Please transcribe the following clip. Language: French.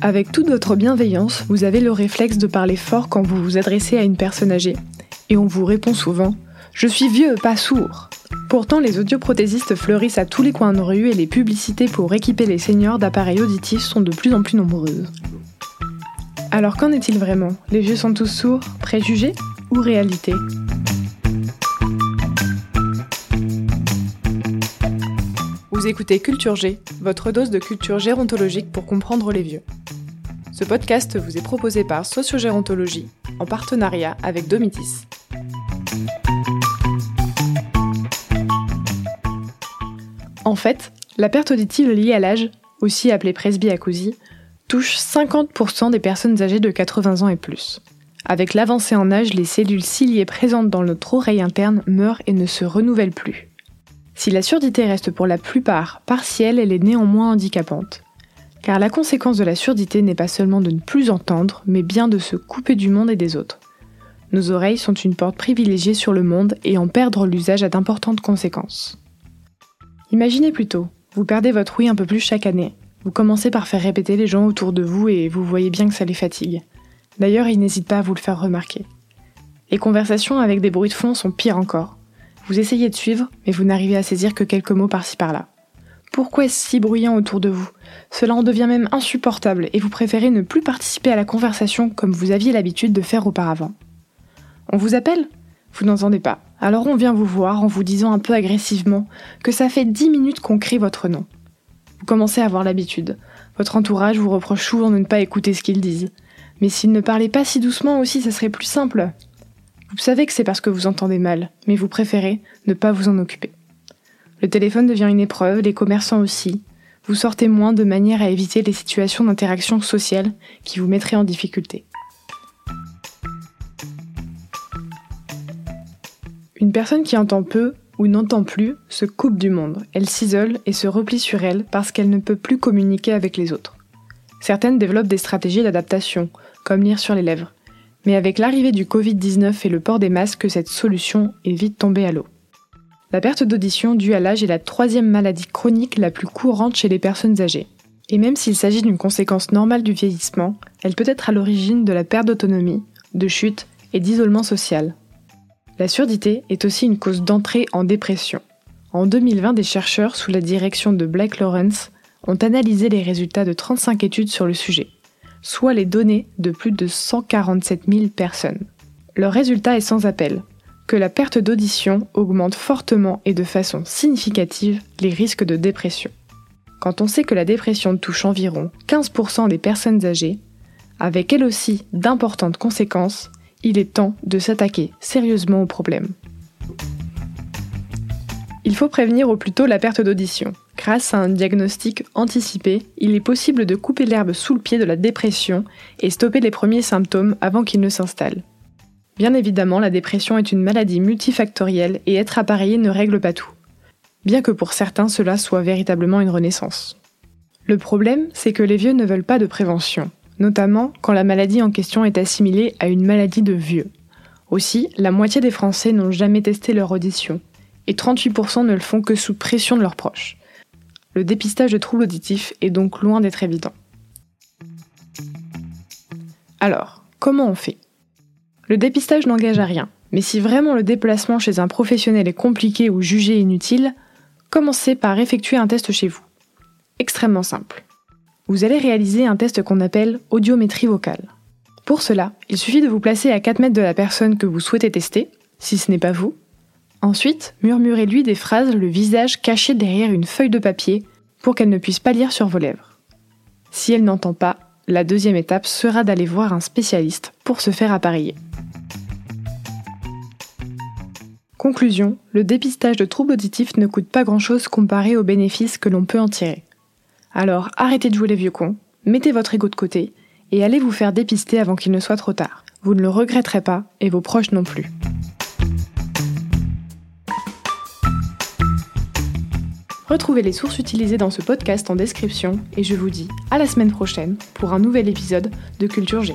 Avec toute votre bienveillance, vous avez le réflexe de parler fort quand vous vous adressez à une personne âgée. Et on vous répond souvent Je suis vieux, pas sourd. Pourtant, les audioprothésistes fleurissent à tous les coins de rue et les publicités pour équiper les seniors d'appareils auditifs sont de plus en plus nombreuses. Alors qu'en est-il vraiment? Les vieux sont tous sourds, préjugés ou réalité? Écoutez Culture G, votre dose de culture gérontologique pour comprendre les vieux. Ce podcast vous est proposé par Sociogérontologie, en partenariat avec Domitis. En fait, la perte auditive liée à l'âge, aussi appelée presbyacousie, touche 50% des personnes âgées de 80 ans et plus. Avec l'avancée en âge, les cellules ciliées présentes dans notre oreille interne meurent et ne se renouvellent plus. Si la surdité reste pour la plupart partielle, elle est néanmoins handicapante. Car la conséquence de la surdité n'est pas seulement de ne plus entendre, mais bien de se couper du monde et des autres. Nos oreilles sont une porte privilégiée sur le monde et en perdre l'usage a d'importantes conséquences. Imaginez plutôt, vous perdez votre ouïe un peu plus chaque année. Vous commencez par faire répéter les gens autour de vous et vous voyez bien que ça les fatigue. D'ailleurs, ils n'hésitent pas à vous le faire remarquer. Les conversations avec des bruits de fond sont pires encore. Vous essayez de suivre, mais vous n'arrivez à saisir que quelques mots par-ci par-là. Pourquoi est-ce si bruyant autour de vous? Cela en devient même insupportable et vous préférez ne plus participer à la conversation comme vous aviez l'habitude de faire auparavant. On vous appelle? Vous n'entendez pas. Alors on vient vous voir en vous disant un peu agressivement que ça fait dix minutes qu'on crie votre nom. Vous commencez à avoir l'habitude. Votre entourage vous reproche souvent de ne pas écouter ce qu'ils disent. Mais s'ils ne parlaient pas si doucement aussi, ça serait plus simple. Vous savez que c'est parce que vous entendez mal, mais vous préférez ne pas vous en occuper. Le téléphone devient une épreuve, les commerçants aussi. Vous sortez moins de manière à éviter les situations d'interaction sociale qui vous mettraient en difficulté. Une personne qui entend peu ou n'entend plus se coupe du monde. Elle s'isole et se replie sur elle parce qu'elle ne peut plus communiquer avec les autres. Certaines développent des stratégies d'adaptation, comme lire sur les lèvres. Mais avec l'arrivée du Covid-19 et le port des masques, cette solution est vite tombée à l'eau. La perte d'audition due à l'âge est la troisième maladie chronique la plus courante chez les personnes âgées. Et même s'il s'agit d'une conséquence normale du vieillissement, elle peut être à l'origine de la perte d'autonomie, de chute et d'isolement social. La surdité est aussi une cause d'entrée en dépression. En 2020, des chercheurs sous la direction de Blake Lawrence ont analysé les résultats de 35 études sur le sujet soit les données de plus de 147 000 personnes. Le résultat est sans appel, que la perte d'audition augmente fortement et de façon significative les risques de dépression. Quand on sait que la dépression touche environ 15% des personnes âgées, avec elle aussi d'importantes conséquences, il est temps de s'attaquer sérieusement au problème. Il faut prévenir au plus tôt la perte d'audition, Grâce à un diagnostic anticipé, il est possible de couper l'herbe sous le pied de la dépression et stopper les premiers symptômes avant qu'ils ne s'installent. Bien évidemment, la dépression est une maladie multifactorielle et être appareillé ne règle pas tout. Bien que pour certains cela soit véritablement une renaissance. Le problème, c'est que les vieux ne veulent pas de prévention, notamment quand la maladie en question est assimilée à une maladie de vieux. Aussi, la moitié des Français n'ont jamais testé leur audition, et 38% ne le font que sous pression de leurs proches le dépistage de troubles auditifs est donc loin d'être évident. Alors, comment on fait? Le dépistage n'engage à rien, mais si vraiment le déplacement chez un professionnel est compliqué ou jugé inutile, commencez par effectuer un test chez vous. Extrêmement simple. Vous allez réaliser un test qu'on appelle audiométrie vocale. Pour cela, il suffit de vous placer à 4 mètres de la personne que vous souhaitez tester, si ce n'est pas vous, Ensuite, murmurez-lui des phrases le visage caché derrière une feuille de papier pour qu'elle ne puisse pas lire sur vos lèvres. Si elle n'entend pas, la deuxième étape sera d'aller voir un spécialiste pour se faire appareiller. Conclusion, le dépistage de troubles auditifs ne coûte pas grand-chose comparé aux bénéfices que l'on peut en tirer. Alors arrêtez de jouer les vieux cons, mettez votre ego de côté et allez vous faire dépister avant qu'il ne soit trop tard. Vous ne le regretterez pas et vos proches non plus. Retrouvez les sources utilisées dans ce podcast en description et je vous dis à la semaine prochaine pour un nouvel épisode de Culture G.